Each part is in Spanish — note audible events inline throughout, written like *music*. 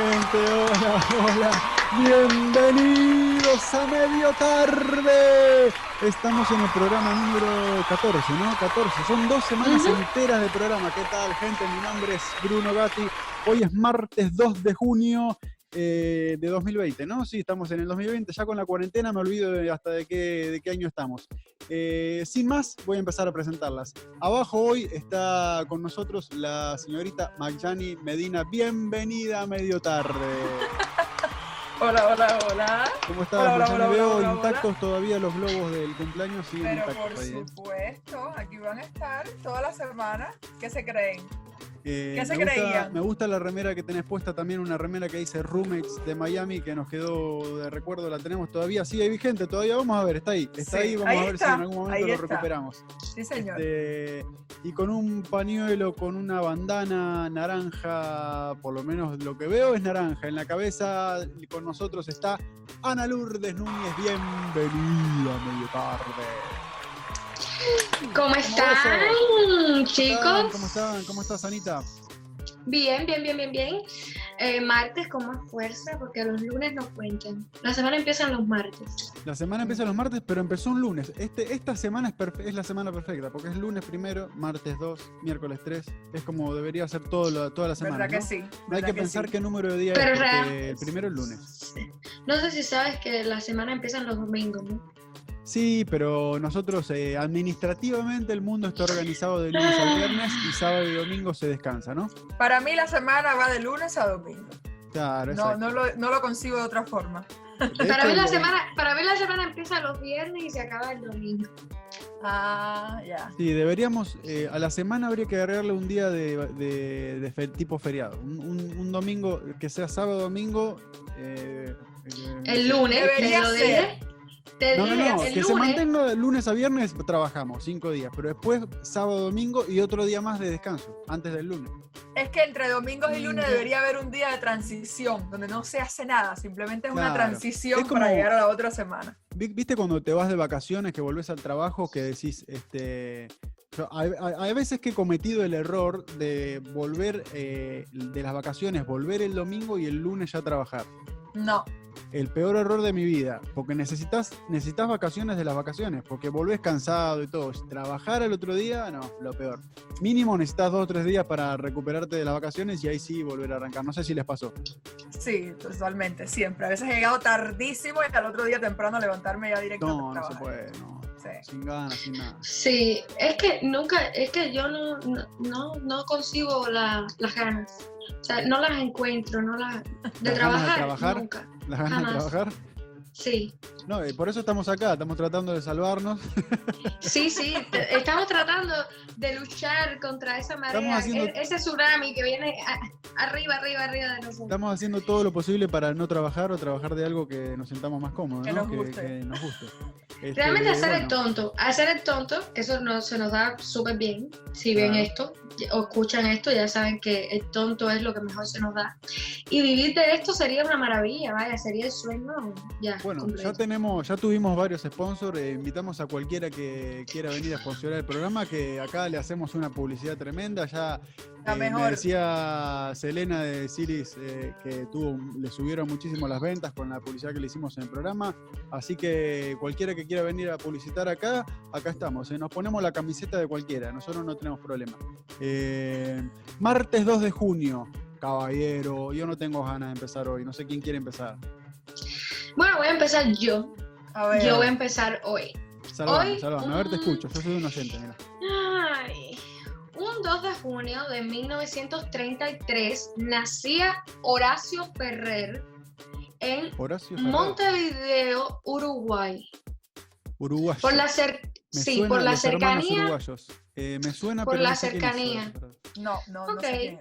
Hola hola. Bienvenidos a medio tarde. Estamos en el programa número 14, ¿no? 14. Son dos semanas enteras de programa. ¿Qué tal, gente? Mi nombre es Bruno Gatti. Hoy es martes 2 de junio eh, de 2020, ¿no? Sí, estamos en el 2020. Ya con la cuarentena me olvido de hasta de qué, de qué año estamos. Eh, sin más, voy a empezar a presentarlas. Abajo hoy está con nosotros la señorita Magyani Medina. Bienvenida a medio tarde. *laughs* Hola, hola, hola. ¿Cómo estás? Hola, hola, hola, Veo intactos todavía los globos del cumpleaños. Sí, Pero por ahí, ¿eh? supuesto, aquí van a estar toda la semana. ¿Qué se creen? Eh, ¿Qué se me, gusta, creían? me gusta la remera que tenés puesta también, una remera que dice Roommates de Miami, que nos quedó de recuerdo, la tenemos todavía, sigue vigente, todavía vamos a ver, está ahí, está Sí, ahí, vamos ahí a ver está, si en algún momento lo está. recuperamos. Sí, señor. Este, y con un pañuelo, con una bandana naranja, por lo menos lo que veo es naranja. En la cabeza y con nosotros está Ana Lourdes Núñez, bienvenida a medio tarde. ¿Cómo están, ¿Cómo chicos? ¿Cómo están? ¿Cómo estás, Anita? Bien, bien, bien, bien, bien. Eh, martes con más fuerza porque los lunes no cuentan. La semana empieza los martes. La semana empieza los martes, pero empezó un lunes. Este, esta semana es, perfe- es la semana perfecta, porque es lunes primero, martes 2, miércoles 3. Es como debería ser todo toda la semana. ¿Verdad que sí? No hay ¿verdad que pensar sí? qué número de día Pero es, porque el primero es lunes. No sé si sabes que la semana empieza los domingos, ¿no? Sí, pero nosotros eh, administrativamente el mundo está organizado de lunes al viernes y sábado y domingo se descansa, ¿no? Para mí la semana va de lunes a domingo. Claro, No, no, lo, no lo concibo de otra forma. De Para mí, la lo- semana, para mí la semana empieza los viernes y se acaba el domingo. Ah, ya. Sí, deberíamos, eh, a la semana habría que agregarle un día de, de- de fe- tipo feriado. Un, un- un domingo que sea sábado, domingo. eh, eh, El lunes, Debería ser. Te No, no, dije, no, el que se mantenga de lunes a viernes, trabajamos cinco días, pero después sábado, domingo y otro día más de descanso, antes del lunes. Es que entre domingos y lunes Mm. debería haber un día de transición, donde no se hace nada, simplemente es una transición Es como- para llegar a la otra semana. Vi- ¿Viste cuando te vas de vacaciones, que volvés al trabajo, que decís, este... yo- hay, hay- hay veces que he cometido el error de volver eh, de las vacaciones, volver el domingo y el lunes ya trabajar. No, El peor error de mi vida, porque necesitas, necesitas vacaciones de las vacaciones, porque volvés cansado y todo. Trabajar el otro día, no, lo peor. Mínimo necesitas dos o tres días para recuperarte de las vacaciones y ahí sí volver a arrancar. No sé si les pasó. sí, totalmente, siempre. A veces he llegado tardísimo y al otro día temprano levantarme ya directo No, no se puede, no. Sí. Sin ganas, sin nada. Sí, es que nunca, es que yo no, no, no, consigo la- las ganas. O sea, no las encuentro, no las... De ¿Las ganas de trabajar, trabajar? nunca. Las ganas de Jamás. trabajar. Sí, No, eh, por eso estamos acá, estamos tratando de salvarnos. *laughs* sí, sí. Estamos tratando de luchar contra esa marea, haciendo- e- ese tsunami que viene a- arriba, arriba, arriba de nosotros. Estamos haciendo todo lo posible para no trabajar o trabajar de algo que nos sintamos más cómodos, Que ¿no? nos guste. que nos guste. Este, Realmente hacer el bueno. tonto, hacer el tonto, eso no, se nos da súper bien. Si ven Claro. esto o escuchan esto, ya saben que el tonto es lo que mejor se nos da. Y vivir de esto sería una maravilla, vaya, sería el sueño ya. Bueno, completo. ya tenemos, ya tuvimos varios sponsors, eh, invitamos a cualquiera que quiera venir a sponsorar el programa, que acá le hacemos una publicidad tremenda, ya eh, me mejor. decía Selena de Siris eh, que tuvo, le subieron muchísimo las ventas con la publicidad que le hicimos en el programa, así que cualquiera que quiera venir a publicitar acá, acá estamos, eh, nos ponemos la camiseta de cualquiera, nosotros no tenemos problema. Martes 2 de junio, caballero, yo no tengo ganas de empezar hoy, no sé quién quiere empezar. Bueno, voy a empezar yo. A ver, Yo voy a empezar hoy. Salvame, Hoy, salvame. A ver, te escucho. Yo soy un oyente, mira. Ay, un 2 de junio de 1933 nacía Horacio Ferrer en Horacio Ferrer, Montevideo, Uruguay. Uruguayo. Por la cer- Me sí, suena por la cercanía uruguayos. Eh, me suena, por pero la no sé quién es cercanía. No, no, no Ok. sé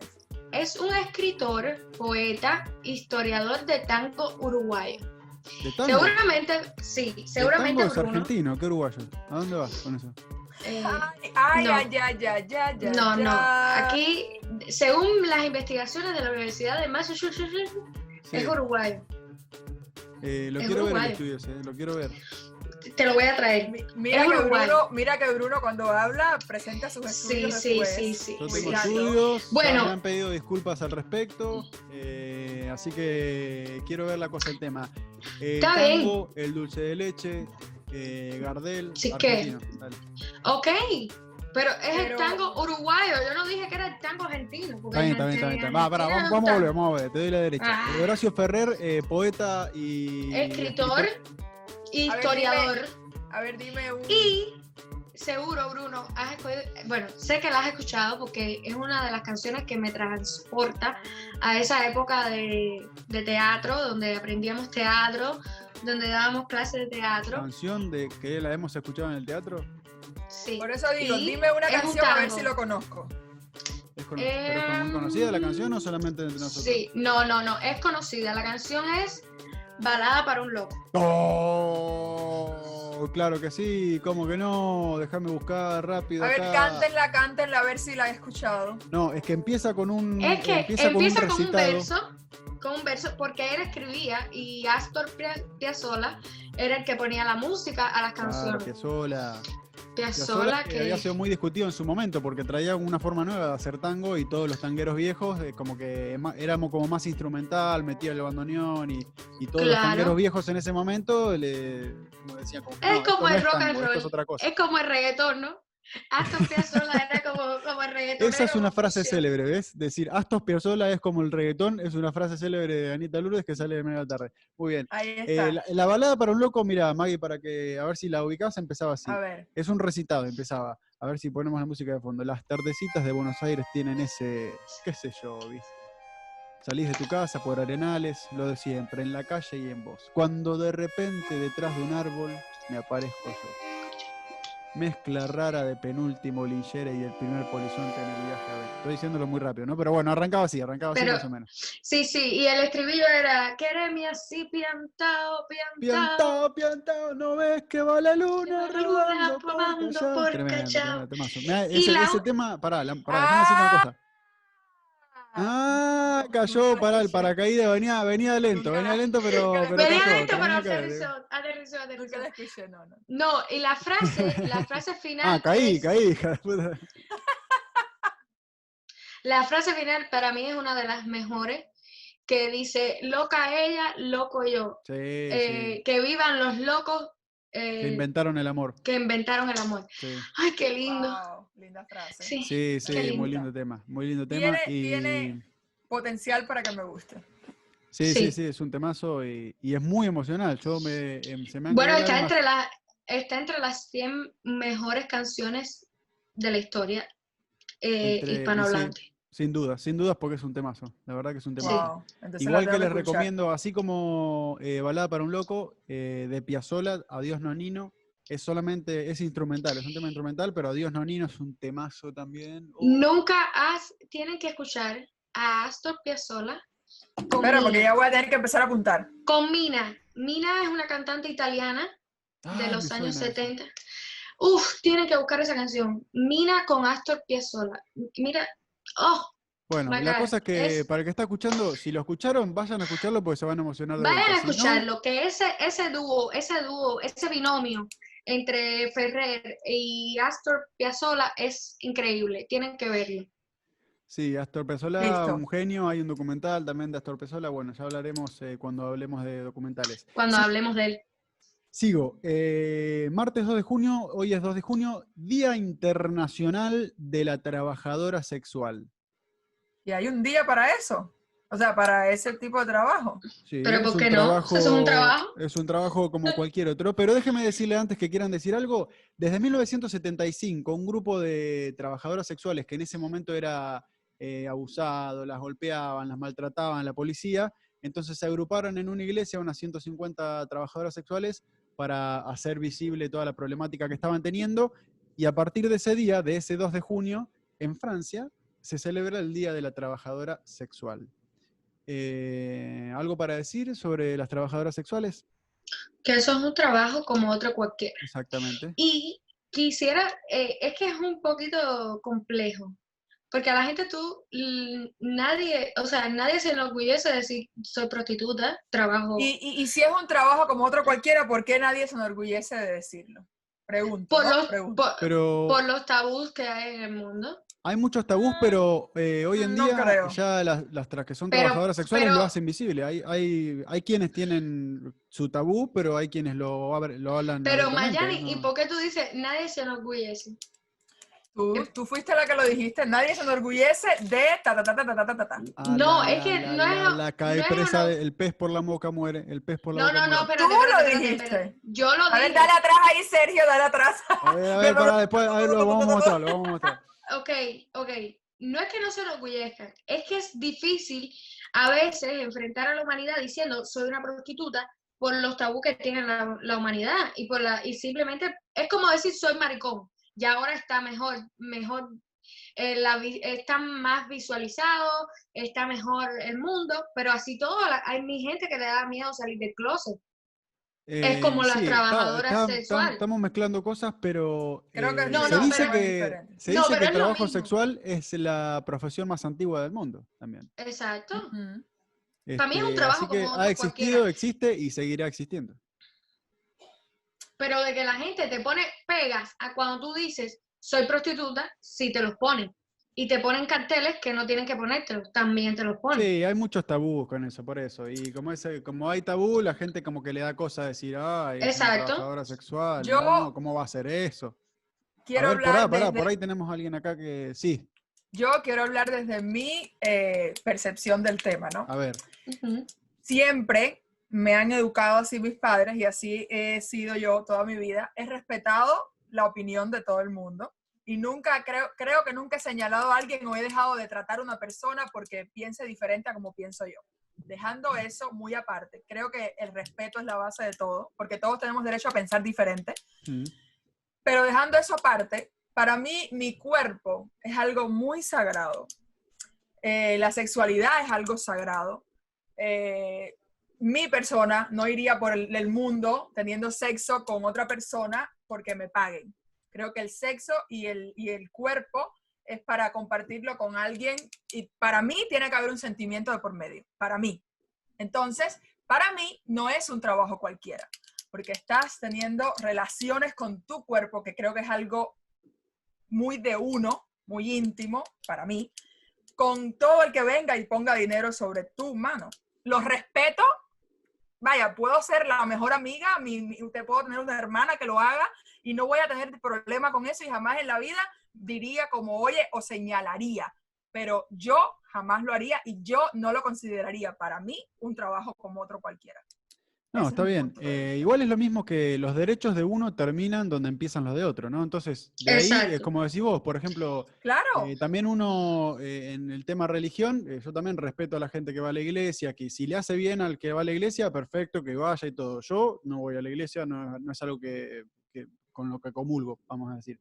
es. es un escritor, poeta, historiador de tango uruguayo. ¿De tango? Seguramente, sí, ¿El seguramente tango es Bruno. argentino? ¿Qué uruguayo? ¿A dónde vas con eso? Eh, Ay, ay, no. ay, ay, ay, ay, ay, no, no. Aquí, según las investigaciones de la Universidad de Massachusetts, Sí. es uruguayo. Eh, lo es quiero ver estudios, eh, lo quiero ver. Te lo voy a traer. Mi- Mira Es que, uruguayo. Bruno, mira que Bruno cuando habla presenta sus estudios sí, después. sí, sí. Yo sí. tengo Cuidado. estudios, Bueno. me han pedido disculpas al respecto, eh, así que quiero ver la cosa del tema. Eh, Está bien. tango, el dulce de leche, eh, Gardel, Sí. Dale. Ok, pero es el tango uruguayo. Yo no dije que era el tango argentino. Está bien, en está bien, está bien. está Va, vamos, vamos a volver, vamos a volver, te doy la derecha. Ah. Eh, Horacio Ferrer, eh, poeta y... Escritor, historiador. A ver, dime un. Y seguro, Bruno, has escogido- bueno, sé que la has escuchado porque es una de las canciones que me transporta a esa época de, de teatro, donde aprendíamos teatro, donde dábamos clases de teatro. Canción de que la hemos escuchado en el teatro. Sí. Por eso digo, Y dime una es un canción a ver si lo conozco. ¿Es, pero muy conocida la canción o solamente entre nosotros? Sí, no, no, no, es conocida. La canción es Balada para un loco. Oh, claro que sí, ¿cómo que no? Déjame buscar rápido. A ver, acá. cántenla, cántenla, a ver si la he escuchado. No, es que empieza con un. Es que empieza, empieza, con un con un recitado. verso, con un verso, porque él escribía y Astor Pia- Piazzolla era el que ponía la música a las Claro, canciones. Piazzolla. Piazzolla, Piazzolla, eh, que había sido muy discutido en su momento porque traía una forma nueva de hacer tango y todos los tangueros viejos, eh, como que éramos como más instrumental, metía el bandoneón y, y todos los tangueros viejos en ese momento le como decían como, Es "No, como no el es rock and tango, roll. es otra cosa. es como el reggaetón, ¿no? Astor Piazzolla era como, como el reggaetón. Esa es una frase célebre, ¿ves? Decir Astos Piazzolla es como el reggaetón, es una frase célebre de Anita Lourdes que sale de media tarde. Muy bien. Ahí está. Eh, la, la balada para un loco, mira, Maggie, para que a ver si la ubicás, empezaba así. A ver. Es un recitado, empezaba. A ver si ponemos la música de fondo. Las tardecitas de Buenos Aires tienen ese, qué sé yo, ¿viste? Salís de tu casa por arenales, lo de siempre, en la calle y en vos. Cuando de repente detrás de un árbol me aparezco yo. Mezcla rara de penúltimo linchera y el primer polizonte en el viaje a ver. Estoy diciéndolo muy rápido, ¿no? Pero bueno, arrancaba así, arrancaba así Pero- más o menos. Sí, sí, y el estribillo era, quereme así, piantao, piantao. Piantao, piantao, no ves que va la luna rodando por por Tremendo, Callao. tremendo temazo. Y ese, la ese tema, pará, la- pará, decir una cosa. Ah, cayó, pará, el paracaídas venía, venía lento, venía lento, pero, pero Venía cayó, lento, pero aterrizó, aterrizó, Nunca escuché, no, no. No, y la frase, la frase final. Ah, caí, es- caí, hija de puta. *laughs* La frase final para mí es una de las mejores, que dice, loca ella, loco yo. Sí, Eh, sí. que vivan los locos eh, Que inventaron el amor. que inventaron el amor. Sí, Ay, qué lindo. Wow, linda frase. Sí. sí, muy lindo. tema, muy lindo tema. Tiene- y... tiene- Potencial para que me guste. Sí, sí, Sí. sí, es un temazo y, y es muy emocional. Yo me, em, se me han Bueno, está entre, la, está entre las 100 mejores canciones de la historia eh, Entre- y sí, hispanohablante. Sin duda, sin dudas porque es un temazo. La verdad que es un temazo. Wow. Igual que les escuchar. recomiendo, así como eh, Balada para un Loco eh, de Piazzolla, Adiós Nonino, es solamente, es instrumental, es un tema instrumental, pero Adiós Nonino es un temazo también. Oh, Nunca has, tienen que escuchar a Astor Piazzolla con, Espera, porque ya voy a tener que empezar a apuntar. con Mina. Mina es una cantante italiana de ay, los años suena eso. 70. Uf, tienen que buscar esa canción. Mina con Astor Piazzolla. Mira, oh, Bueno, la cosa es que es- para el que está escuchando, si lo escucharon, vayan a escucharlo porque se van a emocionar de vayan a vuelta. Si no, escucharlo, que ese, ese dúo, ese dúo, ese binomio entre Ferrer y Astor Piazzolla es increíble. Tienen que verlo. Sí, Astor Piazzolla, Listo. un genio, hay un documental también de Astor Piazzolla, bueno, ya hablaremos eh, cuando hablemos de documentales. Cuando Sí. hablemos de él. Sigo. eh, martes 2 de junio, hoy es 2 de junio, Día Internacional de la Trabajadora Sexual. Y hay un día para eso. O sea, para ese tipo de trabajo. Sí, Pero es ¿por un qué no? ¿Eso es un trabajo? Es un trabajo como cualquier otro. Pero déjeme decirle antes que quieran decir algo. Desde 1975, un grupo de trabajadoras sexuales que en ese momento era eh, abusado, las golpeaban, las maltrataban, la policía, entonces se agruparon en una iglesia unas 150 trabajadoras sexuales para hacer visible toda la problemática que estaban teniendo. Y a partir de ese día, de ese 2 de junio, en Francia, se celebra el Día de la Trabajadora Sexual. Eh, ¿Algo para decir sobre las trabajadoras sexuales? Que eso es un trabajo como otro cualquiera. Exactamente. Y quisiera, eh, es que es un poquito complejo, porque a la gente tú, nadie, o sea, nadie se enorgullece de decir, soy prostituta, trabajo Y, y- y si es un trabajo como otro cualquiera, ¿por qué nadie se enorgullece de decirlo? Pregunto. por ¿no? los, Pregunto. por, Pero por los tabús que hay en el mundo. Hay muchos tabús, pero eh, hoy en día creo. ya las, las, que son trabajadoras sexuales lo hacen visible. Hay, hay, hay quienes tienen su tabú, pero hay quienes lo, lo hablan. Pero Mayani, ¿y por qué tú dices nadie se enorgullece? Em tú, fuiste la que lo dijiste, nadie se enorgullece de ta ta ta ta ta ta ta. Ah, no, es que la, no es. La, cae presa, el pez por la boca muere, el pez por la no, boca No, no, no, pero. Tú lo dijiste. yo lo dije. A ver, dale atrás ahí, Sergio, dale atrás. A ver, a *laughs* ver, para después, a ver, lo vamos a mostrar, lo vamos a mostrar. Ok, ok. No es que no se enorgullezcan, es que es difícil a veces enfrentar a la humanidad diciendo soy una prostituta por los tabús que tiene la, la humanidad y por la y simplemente es como decir soy maricón. Ya ahora está mejor, mejor, eh, está más visualizado, está mejor el mundo, pero así todo hay mi gente que le da miedo salir del closet. Es como las Eh, trabajadoras está- está- sexual. Estamos mezclando cosas, pero Creo que eh, No, se no, dice pero- que, se No, dice pero que el trabajo sexual es la profesión más antigua del mundo también. Exacto. Mí es un Este, trabajo así que como otro ha existido, cualquiera. existe y seguirá existiendo. Pero de que la gente te pone pegas a cuando tú dices soy prostituta, si te los ponen. Y te ponen carteles que no tienen que ponértelos, también te los ponen. Sí, hay muchos tabús con eso, por eso. Y como ese, como hay tabú, la gente como que le da cosa decir, ay, es una Exacto. trabajadora sexual, Yo- no, ¿cómo va a hacer eso? Quiero a ver, hablar pará, pará, desde- por ahí tenemos a alguien acá que sí, Yo quiero hablar desde mi eh, percepción del tema, ¿no? a ver. Ujú. siempre me han educado así mis padres y así he sido yo toda mi vida. He respetado la opinión de todo el mundo y nunca creo, creo que nunca he señalado a alguien o he dejado de tratar a una persona porque piense diferente a como pienso yo. Dejando eso muy aparte, creo que el respeto es la base de todo, porque todos tenemos derecho a pensar diferente. Mm. Pero dejando eso aparte, para mí mi cuerpo es algo muy sagrado. Eh, la sexualidad es algo sagrado. Eh, mi persona no iría por el, el mundo teniendo sexo con otra persona porque me paguen. Creo que el sexo y el, y el cuerpo es para compartirlo con alguien y para mí tiene que haber un sentimiento de por medio, para mí. Entonces, para mí no es un trabajo cualquiera, porque estás teniendo relaciones con tu cuerpo, que creo que es algo muy de uno, muy íntimo para mí, con todo el que venga y ponga dinero sobre tu mano. Los respeto. Vaya, puedo ser la mejor amiga, mi, mi- te puedo tener una hermana que lo haga y no voy a tener problema con eso y jamás en la vida diría como oye o señalaría. Pero yo jamás lo haría y yo no lo consideraría para mí un trabajo como otro cualquiera. No, Ese está es bien. Eh, igual es lo mismo que los derechos de uno terminan donde empiezan los de otro, ¿no? Entonces, de ahí, eh, como decís vos, por ejemplo, Claro. Eh, también uno, eh, en el tema religión, eh, yo también respeto a la gente que va a la iglesia, que si le hace bien al que va a la iglesia, perfecto, que vaya y todo. Yo no voy a la iglesia, no, no es algo que- con lo que comulgo, vamos a decir.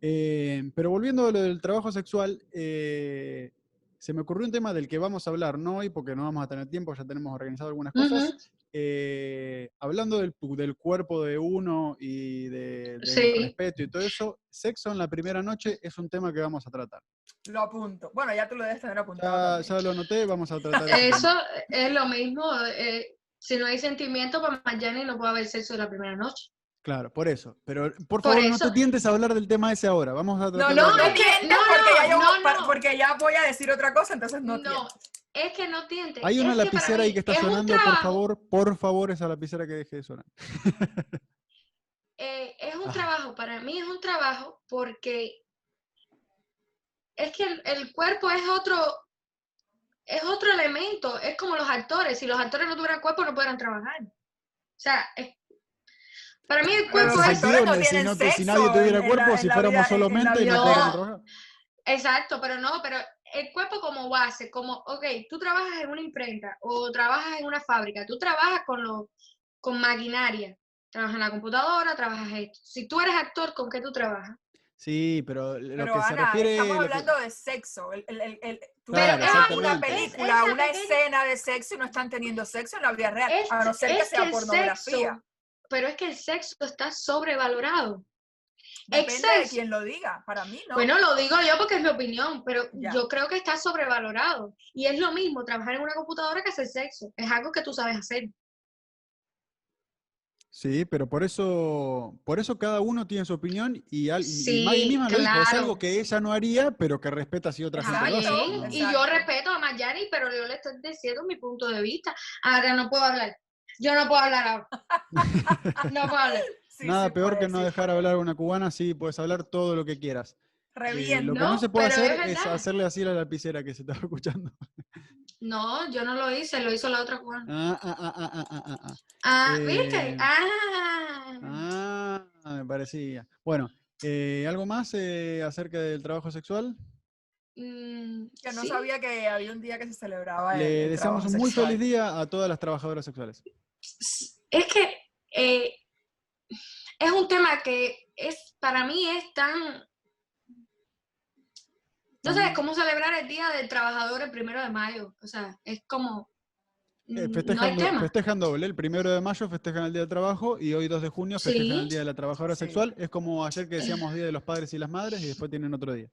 Eh, pero volviendo a lo del trabajo sexual, eh, se me ocurrió un tema del que vamos a hablar, no hoy porque no vamos a tener tiempo, ya tenemos organizado algunas cosas. Ujú. Eh, hablando del, del cuerpo de uno y de, del Sí. respeto y todo eso, sexo en la primera noche es un tema que vamos a tratar. Lo apunto. Bueno, ya tú lo debes tener apuntado. Ya, ya lo anoté, vamos a tratar. Eso es lo mismo. eh, si no hay sentimiento, para Mayani no puede haber sexo la primera noche. Claro, por eso. Pero por Por favor, no te tientes a hablar del tema ese ahora. Vamos a No, tratar. no, No, no es que- no, porque, ya yo- no, no. porque ya voy a decir otra cosa, entonces no, No, es que no tiente. Hay una es que para lapicera ahí que está es sonando, por favor, por favor, esa lapicera que deje de sonar. *laughs* eh, es un Ah. trabajo, para mí es un trabajo porque es que el, el cuerpo es otro, es otro elemento, es como los actores, si los actores no tuvieran cuerpo no pudieran trabajar. O sea, es- para mí el cuerpo es... no si, no si sexo nadie tuviera cuerpo, la- si fuéramos vida- solo mente, vida no. Exacto, pero no, pero el cuerpo como base, como, ok, tú trabajas en una imprenta o trabajas en una fábrica, tú trabajas con, lo, con maquinaria, trabajas en la computadora, trabajas esto. Si tú eres actor, ¿con qué tú trabajas? Sí, pero lo Pero que se refiere. estamos que- hablando de sexo. El, el- el- tú Claro, ves una película, Es- una pequeña- escena de sexo y no están teniendo sexo en la vida real, Es, a no ser que sea pornografía. sexo, pero es que el sexo está sobrevalorado. Depende de quien lo diga, para mí no. Bueno, lo digo yo porque es mi opinión, pero Ya. yo creo que está sobrevalorado. Y es lo mismo trabajar en una computadora que hacer sexo. Es algo que tú sabes hacer. Sí, pero por eso, por eso cada uno tiene su opinión y, al, y Maggie misma lo dijo, es claro. algo que ella no haría, pero que respeta si otra gente lo hace. Y yo respeto a Mayani, pero yo le estoy diciendo mi punto de vista. Ahora no puedo hablar. Yo no puedo hablar ahora. *laughs* No puedo hablar. Sí, Nada sí peor puede, que no sí dejar hablar a una cubana, sí, puedes hablar todo lo que quieras. Eh, Reviento. lo que no, No, se puede es hacer es hacerle así a la lapicera que se estaba *laughs* escuchando. No, yo no lo hice, lo hizo la otra cubana. Ah, ah, ah, ah, ah, ah, ah, ah. Ah, Eh, ¿viste? Ah. Ah, me parecía. Bueno, eh, ¿algo más eh, acerca del trabajo sexual? Mm, Que no sí. sabía que había un día que se celebraba el, Le el deseamos un muy sexual. feliz día a todas las trabajadoras sexuales. Es que eh, es un tema que es para mí es tan no sé, es como celebrar el Día del Trabajador el primero de mayo. O sea, es como Eh, mm, no hay festejan, tema. festejan doble. El primero de mayo festejan el Día del Trabajo y hoy 2 de junio festejan el. Día de la Trabajadora Sí. Sexual. Es como ayer que *clears throat* decíamos Día de los Padres y las Madres y después tienen otro día.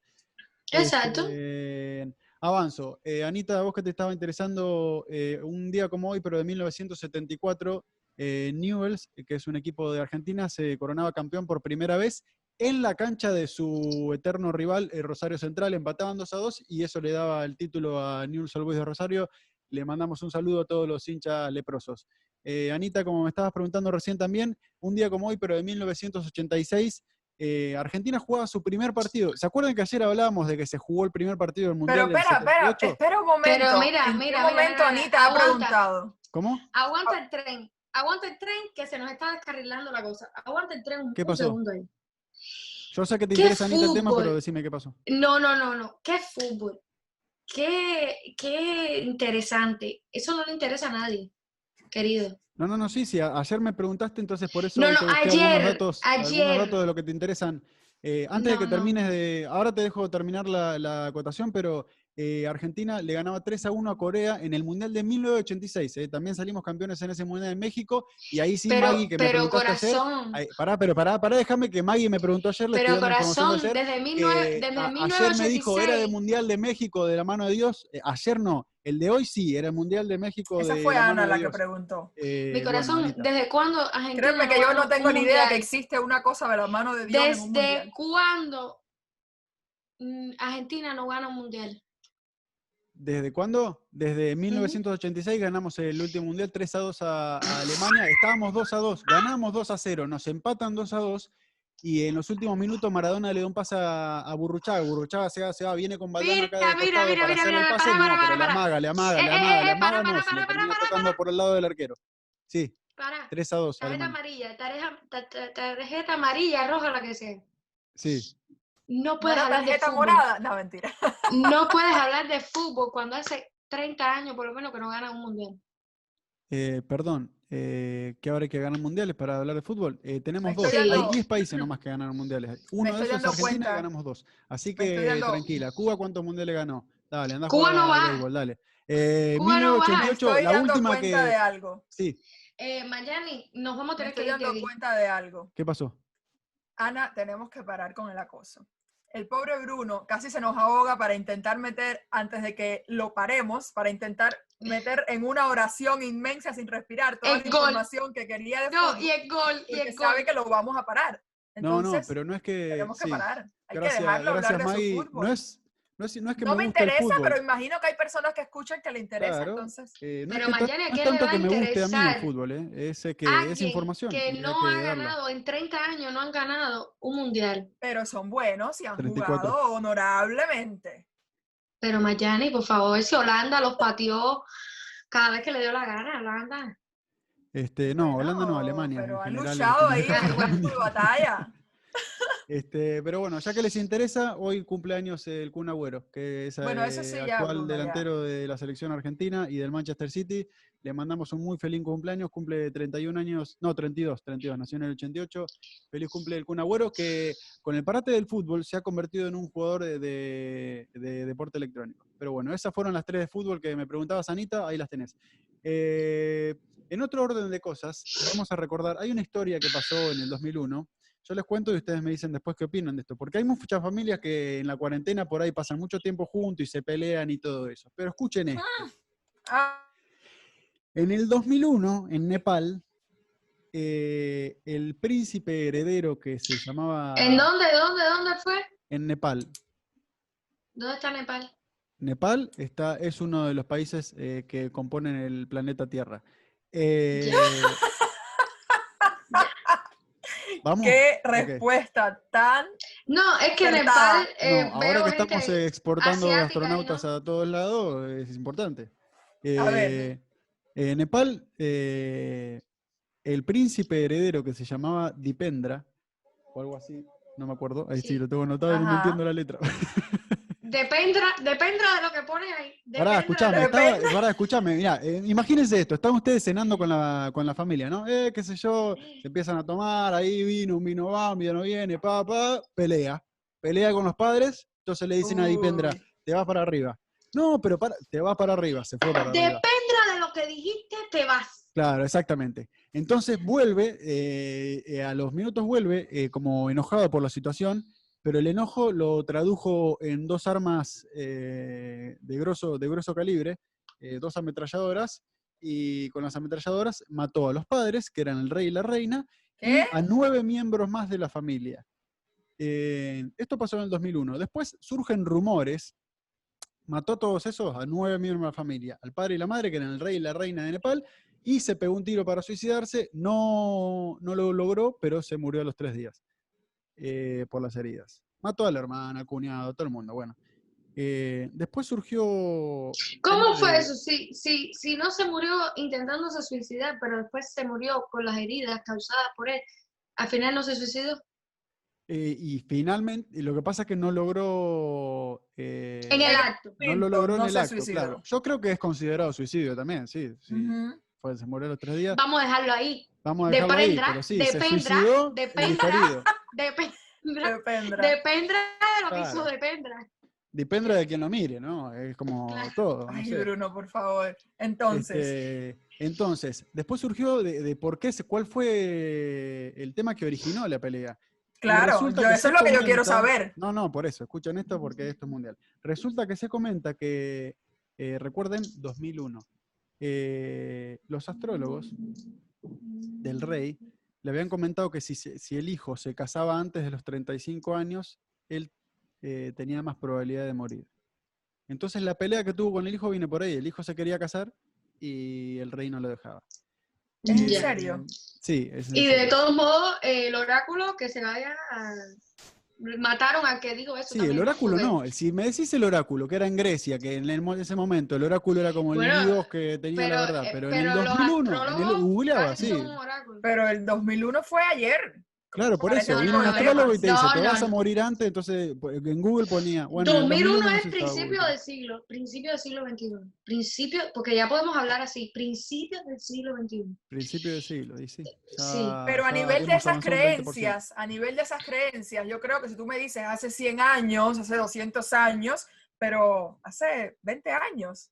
Exacto. Este, avanzo. Eh, Anita, vos que te estaba interesando eh, un día como hoy, pero de 1974, eh, Newells, que es un equipo de Argentina, se coronaba campeón por primera vez en la cancha de su eterno rival, eh, Rosario Central. Empataban 2 a 2 y eso le daba el título a Newell's Old de Rosario. Le mandamos un saludo a todos los hinchas leprosos. Anita, como me estabas preguntando recién también, un día como hoy, pero de 1986, eh, Argentina jugaba su primer partido. ¿Se acuerdan que ayer hablábamos de que se jugó el primer partido del Mundial Pero espera, espera, 78? espera un momento. Pero mira, ¿En mira, mira, momento mira, Anita ha preguntado? ¿Cómo? Aguanta el tren. Aguanta el tren que se nos está descarrilando la cosa. Aguanta el tren un, ¿Qué un pasó? segundo ahí. Yo sé que te ¿Qué interesa Anita el tema, pero decime qué pasó. No, no, no, no. ¿Qué fútbol? Qué, qué interesante. Eso no le interesa a nadie, querido. No, no, no, sí, sí. ayer me preguntaste, entonces por eso No, no, ayer, algunos datos, algunos ayer. datos de lo que te interesan. Eh, antes de que termines de. Ahora te dejo terminar la, la acotación, pero eh, Argentina le ganaba 3 a 1 a Corea en el Mundial de 1986. eh. También salimos campeones en ese Mundial en México. Y ahí sí, Pero, Maggie, que me pero preguntaste ayer. corazón, Ay, pará, pero pará, pará, déjame que Maggie me preguntó ayer. le pero corazón, de ayer. desde, 19 que desde a- ayer 1986. me dijo, era de Mundial de México de la mano de Dios. Ayer no, el de hoy sí, era el Mundial de México Esa de fue la Ana la que Dios. pregunto. Eh, Mi bueno, corazón, Anita. ¿desde cuándo Argentina Créeme que yo no tengo ni idea que existe una cosa de la mano de Dios en un ¿Desde cuándo mm, Argentina no gana un mundial? ¿Desde cuándo? Desde 1986 ganamos el último mundial 3 a 2 a, a Alemania. Estábamos 2 a 2, ganamos 2 a 0, nos empatan 2 a 2 y en los últimos minutos Maradona le da un pase a, a Burruchaga. Burruchaga se va, se va, viene con Valdano acá Mira, de mira, mira, para mira, hacerle el mira, pase, para, no, para, pero le amaga, le amaga, Eh, le amaga, eh, le para, amaga, no, para, se le para, termina para, tocando por el lado del arquero. Sí, Para, 3 a 2 tarjeta amarilla, tarjeta, ta- ta- tarjeta amarilla, roja, la que sea. Sí. No ¿No puedes hablar de tarjeta fútbol. morada? No, mentira. No *laughs* puedes hablar de fútbol cuando hace 30 años por lo menos que no gana un mundial. Eh, perdón, eh, que ahora hay que ganar mundiales para hablar de fútbol. Eh, tenemos Me dos, hay dando- 10 países nomás que ganaron mundiales. Uno de esos es Argentina y ganamos dos. Así que dando- tranquila. ¿Cuba cuántos mundiales ganó? Dale, anda a Cuba jugar no va. béisbol, dale. Eh, Cuba no va. 1988, Estoy la dando última que... de algo. Sí, Eh, Mayani, nos vamos a Me tener que ir dando cuenta de algo. ¿qué pasó? Ana, tenemos que parar con el acoso. El pobre Bruno casi se nos ahoga para intentar meter, antes de que lo paremos, para intentar meter en una oración inmensa sin respirar toda El la gol. información que quería de No, y el gol, y el gol. sabe que lo vamos a parar. No, Entonces, no, pero no es que... tenemos que sí, parar. Hay Gracias, que dejarlo gracias hablar de Maggie. su fútbol. No es, no es, no es que No me me guste el interesa, fútbol. pero imagino que hay personas que escuchan que le interesa, Claro, entonces. eh, no Pero es, que ta- Mayani, ¿a no es tanto que me guste a mí el fútbol, ¿eh? es eh, que es Alguien información. que no que ha darla. ganado, en 30 años no han ganado un mundial. Pero son buenos y han 34. jugado honorablemente. Pero Mayani, por favor, si Holanda los pateó cada vez que le dio la gana, Holanda. Este, no, Holanda no, Alemania. Pero en han luchado ahí en el de batalla. Este, pero bueno, ya que les interesa, hoy cumpleaños el Kun Agüero, que es Bueno, eh, sí actual ya. delantero de la selección argentina y del Manchester City. Le mandamos un muy feliz cumpleaños, cumple 31 años, no, 32, 32, nació en el 88. Feliz cumple el Kun Agüero, que con el parate del fútbol se ha convertido en un jugador de, de- de deporte electrónico. Pero bueno, esas fueron las tres de fútbol que me preguntabas, Anita, ahí las tenés. Eh, en otro orden de cosas, vamos a recordar, hay una historia que pasó en el 2001, Yo les cuento y ustedes me dicen después qué opinan de esto. Porque hay muchas familias que en la cuarentena por ahí pasan mucho tiempo juntos y se pelean y todo eso. Pero escuchen esto. Ah, En el 2001, en Nepal, eh, el príncipe heredero que se llamaba... ¿En dónde, dónde, dónde fue? En Nepal. ¿Dónde está Nepal? Nepal está, es uno de los países eh, que componen el planeta Tierra. Eh, ¿Vamos? qué respuesta tan. No, es que. Nepal, No, eh, ahora veo que estamos eh, exportando asiática astronautas a todos lados, es importante. A ver. Eh, en Nepal, eh, el príncipe heredero que se llamaba Dipendra, o algo así, no me acuerdo, ahí sí, Sí. lo tengo anotado y no entiendo la letra. *laughs* Dependrá, dependrá de lo que pone ahí. Escuchame, de- estaba, Depende. pará, escuchame, mirá, eh, imagínense esto, están ustedes cenando con la, con la familia, ¿no? Eh, qué sé yo, se empiezan a tomar, ahí vino, un vino va, un vino no viene, pa, pa, pelea. Pelea con los padres, entonces le dicen a Dipendra, te vas para arriba. No, pero para, te vas para arriba, se fue para arriba. Dependrá de lo que dijiste, te vas. Claro, exactamente. Entonces vuelve, eh, eh, a los minutos vuelve, como enojado por la situación, pero el enojo lo tradujo en dos armas eh, de, grosso, de grueso calibre, eh, dos ametralladoras, y con las ametralladoras mató a los padres, que eran el rey y la reina, y a nueve miembros más de la familia. Eh, esto pasó en el 2001. Después surgen rumores, mató a todos esos, a nueve miembros de la familia, al padre y la madre, que eran el rey y la reina de Nepal, y se pegó un tiro para suicidarse, no, no lo logró, pero se murió a los tres días eh, por las heridas. Mató a la hermana, al cuñado, todo el mundo, bueno. Eh, después surgió... ¿Cómo el- fue eso? Si, si, si no se murió intentándose suicidar, pero después se murió con las heridas causadas por él, al final no se suicidó. eh, y finalmente, y lo que pasa es que no logró... eh, En el acto. no lo logró no en el se acto, suicidó. claro. Yo creo que es considerado suicidio también, sí. sí. Ujú. Fue, se murió a los tres días. Vamos a dejarlo ahí. Vamos a dejarlo ahí, Dependrá, pero sí, se dependrá, suicidó en dependrá. Dependrá, Dependrá. dependrá de lo que Claro. hizo Dependrá. Depende de quien lo mire, ¿no? Es como Claro. todo. no Ay, sé. Bruno, por favor. Entonces, Este, entonces, después surgió de, de por qué, se- cuál fue el tema que originó la pelea. Claro, resulta yo- que eso es lo que yo quiero saber. No, no, por eso, escuchen esto porque esto es mundial. Resulta que se comenta que, eh, recuerden, 2001, eh, los astrólogos del rey le habían comentado que si, si el hijo se casaba antes de los 35 años, él eh, tenía más probabilidad de morir. Entonces la pelea que tuvo con el hijo viene por ahí. El hijo se quería casar y el rey no lo dejaba. ¿Es en serio? Sí, es en Y de todos modos, el oráculo que se vaya a... Mataron al que dijo eso Sí, también, el oráculo no. Si me decís el oráculo, que era en Grecia, que en el ese momento el oráculo era como Bueno, el dios que tenía Pero, la verdad, eh, pero, en el pero los 2001, en el, googleaba, sí. Pero el 2001 fue ayer. Claro, por eso, viene un astrólogo y te dice, No, te no, vas a morir antes, entonces en Google ponía, bueno, en el 2001 no es principio del siglo, principio del siglo XXI. Principio, porque ya podemos hablar así, principios del siglo XXI. Principio del siglo, y sí. Sí, Pero a nivel de esas 20%. creencias, a nivel de esas creencias, yo creo que si tú me dices hace 100 años, hace 200 años, pero hace 20 años,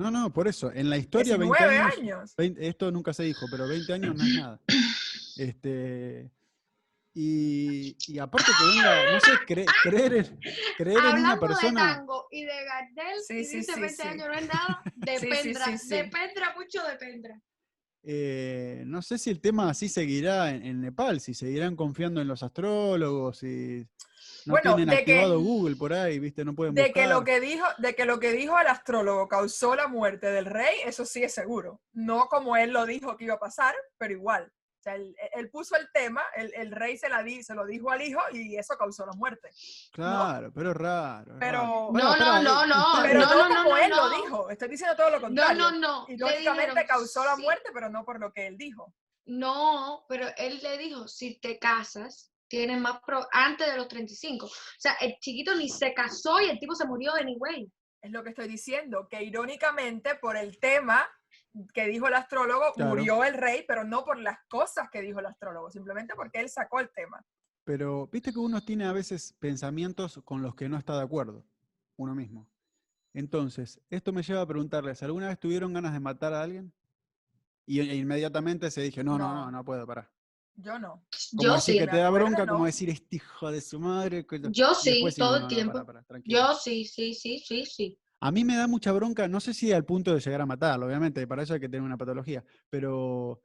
No, no, por eso, en la historia 20 19 años, años. 20 esto nunca se dijo, pero 20 años no es nada. *clears throat* Este, y, y aparte que venga, no sé, cre- creer en, creer en una Hablando de persona... tango y de Gardel, Sí, y sí, dice sí, 20 sí. años no es nada, sí, *laughs* dependrá, sí, sí. dependrá mucho, dependrá. eh, no sé si el tema así seguirá en, en Nepal, si seguirán confiando en los astrólogos, si no Bueno, tienen de que- activado Google por ahí, viste, no pueden De que, lo buscar. que dijo, de que lo que dijo el astrólogo causó la muerte del rey, eso sí es seguro. No como él lo dijo que iba a pasar, pero igual. O sea, él, él puso el tema, el, el rey se, la di, se lo dijo al hijo y eso causó la muerte. Claro, pero es raro. Pero- raro. No, no, pará, no, no, ustedes- Pero no, no, no, como no, él lo no. dijo. Estoy diciendo todo lo No, contrario. no, no. Y le lógicamente dijeron, causó la sí, muerte, pero no por lo que él dijo. No, pero él le dijo, si te casas, tienes más pro antes de los 35. O sea, el chiquito ni se casó y el tipo se murió anyway. Es lo que estoy diciendo, que irónicamente por el tema que dijo el astrólogo, Claro. murió el rey, pero no por las cosas que dijo el astrólogo, simplemente porque él sacó el tema. Pero viste que uno tiene a veces pensamientos con los que no está de acuerdo, uno mismo. Entonces, esto me lleva a preguntarles, ¿alguna vez tuvieron ganas de matar a alguien? Y e inmediatamente se dije, no, no, No. no, no puedo, parar. Yo no. Como Yo decir sí, que te da bronca, ¿no? como decir este hijo de su madre. que- Yo sí, todo el no, tiempo. pará, pará, tranquilo. yo sí, sí, sí, sí, sí. A mí me da mucha bronca, no sé si al punto de llegar a matarlo, obviamente, para eso hay que tener una patología, pero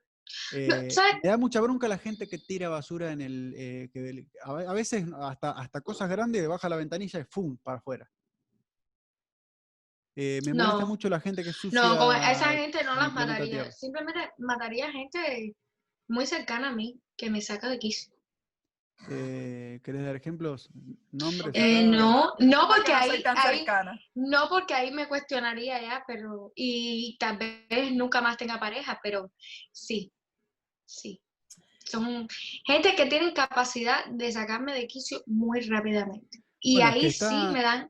eh, me da mucha bronca la gente que tira basura en el... eh, que del- a, ve- a veces hasta, hasta cosas grandes, baja la ventanilla y ¡fum! para afuera. Eh, me molesta No. mucho la gente que sucia. No, como a esa gente no las mataría. Tierra. Simplemente mataría gente muy cercana a mí que me saca de quicio. Eh, ¿Querés dar ejemplos? ¿Nombres? Eh, no, no Porque porque no ahí, tan no porque ahí me cuestionaría ya, pero y tal vez nunca más tenga pareja, pero sí, sí. Son gente que tienen capacidad de sacarme de quicio muy rápidamente. Y Bueno, ahí está- sí me dan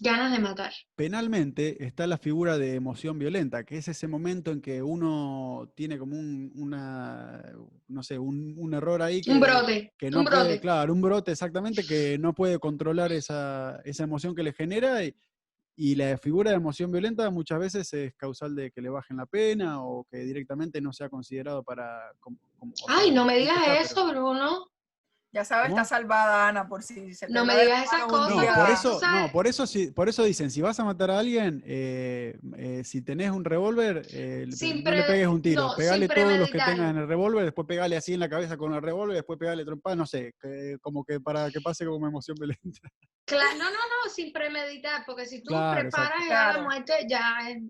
ganas de matar. Penalmente está la figura de emoción violenta, que es ese momento en que uno tiene como un, una, no sé, un, un error ahí que, Un brote, que no un puede, brote. claro, un brote exactamente, que no puede controlar esa, esa emoción que le genera y, y la figura de emoción violenta muchas veces es causal de que le bajen la pena o que directamente no sea considerado para... Como, como- o Ay, no me digas pero- eso, Bruno. Ya sabes, ¿Cómo? está salvada Ana por si se te No me digas la esas cosas, No, por eso, no, por eso, sí- por eso dicen, si vas a matar a alguien, eh, eh, si tenés un revólver, eh, Sin no le pegues un tiro, no, pegale todos los que en el revólver, después pegale así en la cabeza con el revólver, después pegale trompada, no sé, que- como que para que pase como emoción violenta. Cla- no, no, no, sin premeditar, porque si tú Claro, preparas exacto. ya la Claro. muerte, ya es,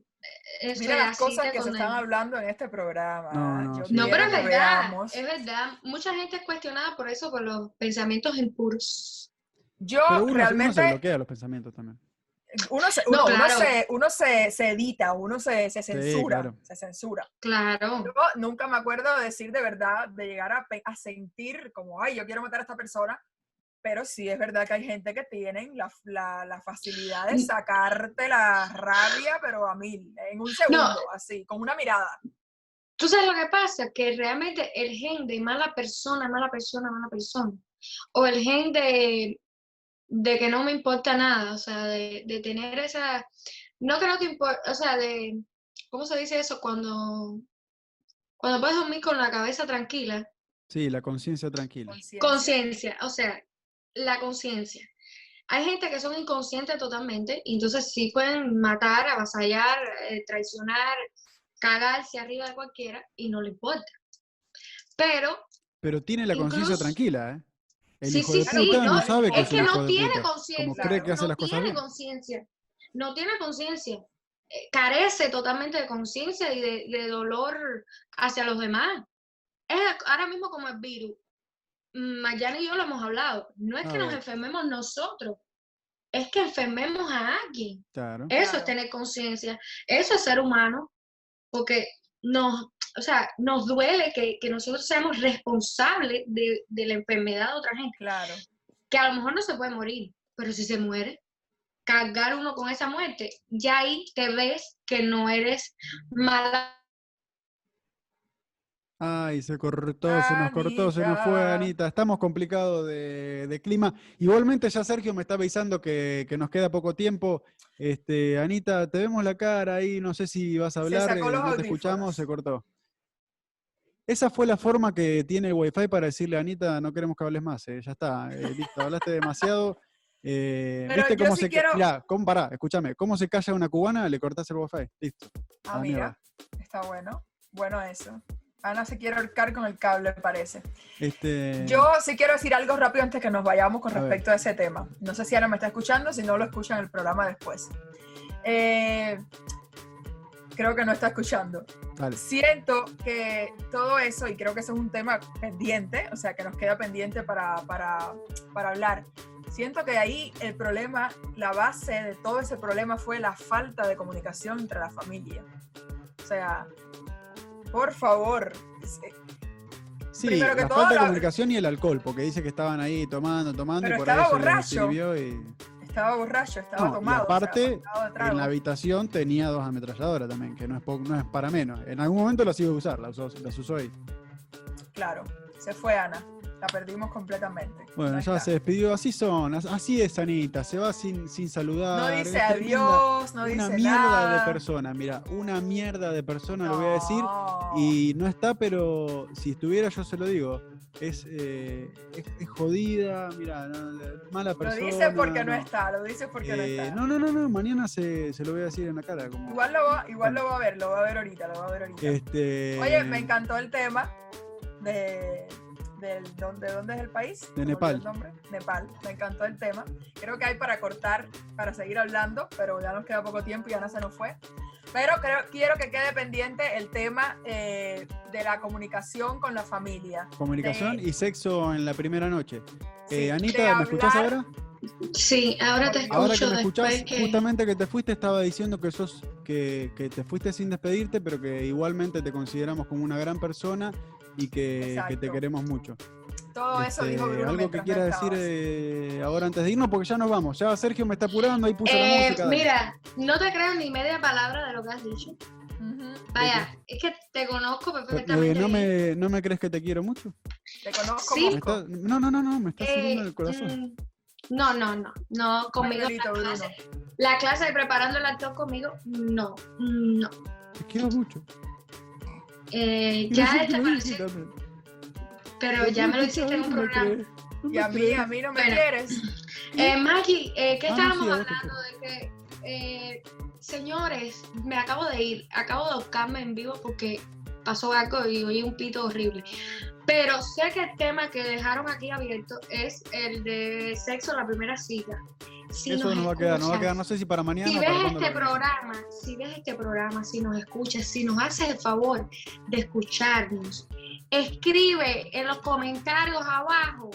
eso Mira las cosas que se están hablando en este programa. No, no, Yo sí. No, quiero pero es verdad, veamos. es verdad. Mucha gente es cuestionada por eso, por los pensamientos impuros. Yo Pero uno, uno se realmente, bloquea los pensamientos también. uno, se, No, uno, se, uno se, se edita, uno se, se censura, claro. se censura. Claro. Yo nunca me acuerdo de decir de verdad, de llegar a, a sentir como, ay, yo quiero matar a esta persona, pero sí es verdad que hay gente que tienen la, la, la facilidad de Mm. sacarte la rabia, pero a mil, en un segundo, así, con una mirada. Tú sabes lo que pasa, que realmente el gen de mala persona, mala persona, mala persona, o el gen de, de que no me importa nada, o sea, de, de tener esa, no que no te importa, o sea, de, ¿cómo se dice eso? Cuando, cuando puedes dormir con la cabeza tranquila, Sí, la conciencia tranquila. Conciencia, o sea, la conciencia. Hay gente que son inconscientes totalmente, y entonces sí pueden matar, avasallar, eh, traicionar, cagarse arriba de cualquiera, y no le importa. Pero Pero tiene la conciencia tranquila, ¿eh? El Sí, hijo sí, de sí, puta no, no, sabe que es que no tiene conciencia. Cree que hace no las cosas tiene conciencia. No tiene conciencia. Eh, carece totalmente de conciencia y de, de dolor hacia los demás. Es ahora mismo como el virus. Mayana y yo lo hemos hablado. No es A que nos enfermemos nosotros, es que enfermemos a alguien. Claro. Eso Claro. es tener conciencia. Eso es ser humano. Porque nos, o sea, nos duele que, que nosotros seamos responsables de, de la enfermedad de otra gente Claro. que a lo mejor no se puede morir, pero si se muere, cargar uno con esa muerte, ya ahí te ves que no eres mala. Ay, se cortó, se nos cortó, se nos fue Anita. Estamos complicados de, de clima. Igualmente ya Sergio me está avisando que, que nos queda poco tiempo. Este, Anita, te vemos la cara ahí, no sé si vas a hablar, eh, no te escuchamos, se cortó. Esa fue la forma que tiene el Wi-Fi para decirle a Anita, no queremos que hables más, eh, ya está, eh, listo, hablaste demasiado. Eh, Pero ¿Viste yo cómo sí se quiero- Mirá, ¿cómo, pará, escúchame, ¿cómo se calla una cubana? Le cortás el Wi-Fi, listo. Ah, mira, está bueno. Bueno eso. Ana se quiere ahorcar con el cable, parece. Este, Yo sí quiero decir algo rápido antes que nos vayamos con respecto a ese tema. No sé si Ana me está escuchando, si no lo escuchan en el programa después. Eh, creo que no está escuchando. dale. Siento que todo eso, y creo que eso es un tema pendiente, o sea, que nos queda pendiente para, para, para hablar. Siento que ahí el problema, la base de todo ese problema fue la falta de comunicación entre la familia. O sea, por favor, Sí, Primero que la todo, falta de la- comunicación y el alcohol, porque dice que estaban ahí tomando, tomando Pero y por estaba ahí borracho. y... estaba borracho, estaba No, y tomado. o sea, aparte, En la habitación tenía dos ametralladoras también, que no es, no es para menos. En algún momento las iba a usar, las usó, las usó ahí. Claro, se fue Ana. La perdimos completamente. Bueno, No ya está. se despidió. Así son, as- así es Anita. Se va sin, sin saludar. No es dice tremenda. adiós, no una dice mierda nada. de persona, mira, una mierda de persona, lo voy a decir. No. Y no está, pero si estuviera yo se lo digo. Es, eh, es, es jodida, mira, no, mala Lo persona. dice porque no no. está, lo dice porque no Eh, está. no, no, no, no, mañana se, se lo voy a decir en la cara. Como, Igual, lo va, igual lo va a ver, lo va a ver ahorita, lo va a ver ahorita. este, Oye, me encantó el tema de, del, ¿de dónde es el país? De Nepal. el nombre. Nepal, me encantó el tema. Creo que hay para cortar, para seguir hablando, pero ya nos queda poco tiempo y ya no se nos fue. Pero creo, quiero que quede pendiente el tema eh, de la comunicación con la familia. Comunicación de- y sexo en la primera noche. Sí, Eh, Anita, ¿me escuchás hablar- ahora? Sí, ahora te escucho Ahora que me escuchás, que... justamente que te fuiste, estaba diciendo que sos que, que te fuiste sin despedirte, pero que igualmente te consideramos como una gran persona y que, que te queremos mucho. Todo eso Este, dijo Bruno. algo que quiera decir eh, ahora antes de irnos, porque ya nos vamos. Ya Sergio me está apurando, ahí puso la Eh, música. mira, no te creo ni media palabra de lo que has dicho. Vaya, es que te conozco Eh, perfectamente. ¿no, me, ¿No me crees que te quiero mucho? Te conozco Sí. Me poco. está- no, no, no, no, me estás Eh, siguiendo el corazón. mm, no, no, no, no, conmigo. Manuelito, La clase, la clase de preparando el actor conmigo, no, no. Te quiero mucho. Eh, *laughs* ya este también. pero ya me lo hiciste en un programa. Y a mí, a mí no me Bueno. quieres. *clears throat* Eh, Maggie, eh, ¿qué Ah, estábamos hablando? De que, eh, señores, me acabo de ir, acabo de buscarme en vivo porque pasó algo y oí un pito horrible. Pero sé que el tema que dejaron aquí abierto es el de sexo en la primera cita. Si Eso nos va a quedar, nos va a quedar, no sé si para mañana si ves este programa, si ves este programa, si nos escuchas, si nos haces el favor de escucharnos, escribe en los comentarios abajo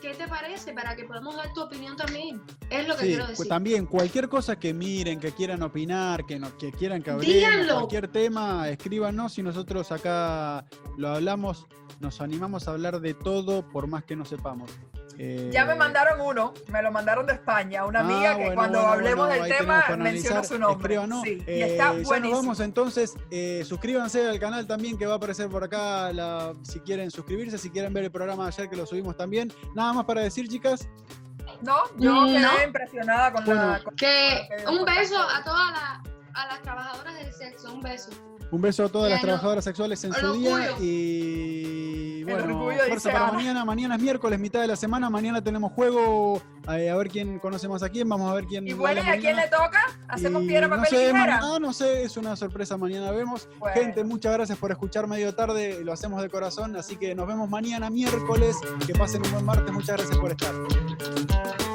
qué te parece para que podamos dar tu opinión también. Es lo que Sí, quiero cu- decir. también cualquier cosa que miren, que quieran opinar, que, nos, que quieran que hablemos, cualquier tema, escríbanos y nosotros acá lo hablamos, nos animamos a hablar de todo por más que no sepamos. Eh, Ya me mandaron uno, me lo mandaron de España, una ah, amiga que bueno, cuando bueno, hablemos bueno, del tema menciona su nombre. escríbanos. Sí, y Eh, está ya nos buenísimo. vamos entonces, eh, suscríbanse al canal también que va a aparecer por acá la- si quieren suscribirse, si quieren ver el programa de ayer que lo subimos también. Nada más para decir, chicas. No, yo quedé No. impresionada con Bueno. la. con- Que un beso a todas las a las trabajadoras del sexo, un beso. Un beso a todas las trabajadoras sexuales en su día y bueno, fuerza para Ana. mañana. Mañana es miércoles, mitad de la semana. Mañana tenemos juego. eh, a ver quién conocemos a quién. Vamos a ver quién. Y bueno, la ¿y a quién le toca? ¿Hacemos Y piedra, no papel sé, y ah, no sé, es una sorpresa. Mañana vemos. Bueno. Gente, muchas gracias por escuchar medio tarde. Lo hacemos de corazón. Así que nos vemos mañana miércoles. Que pasen un buen martes. Muchas gracias por estar.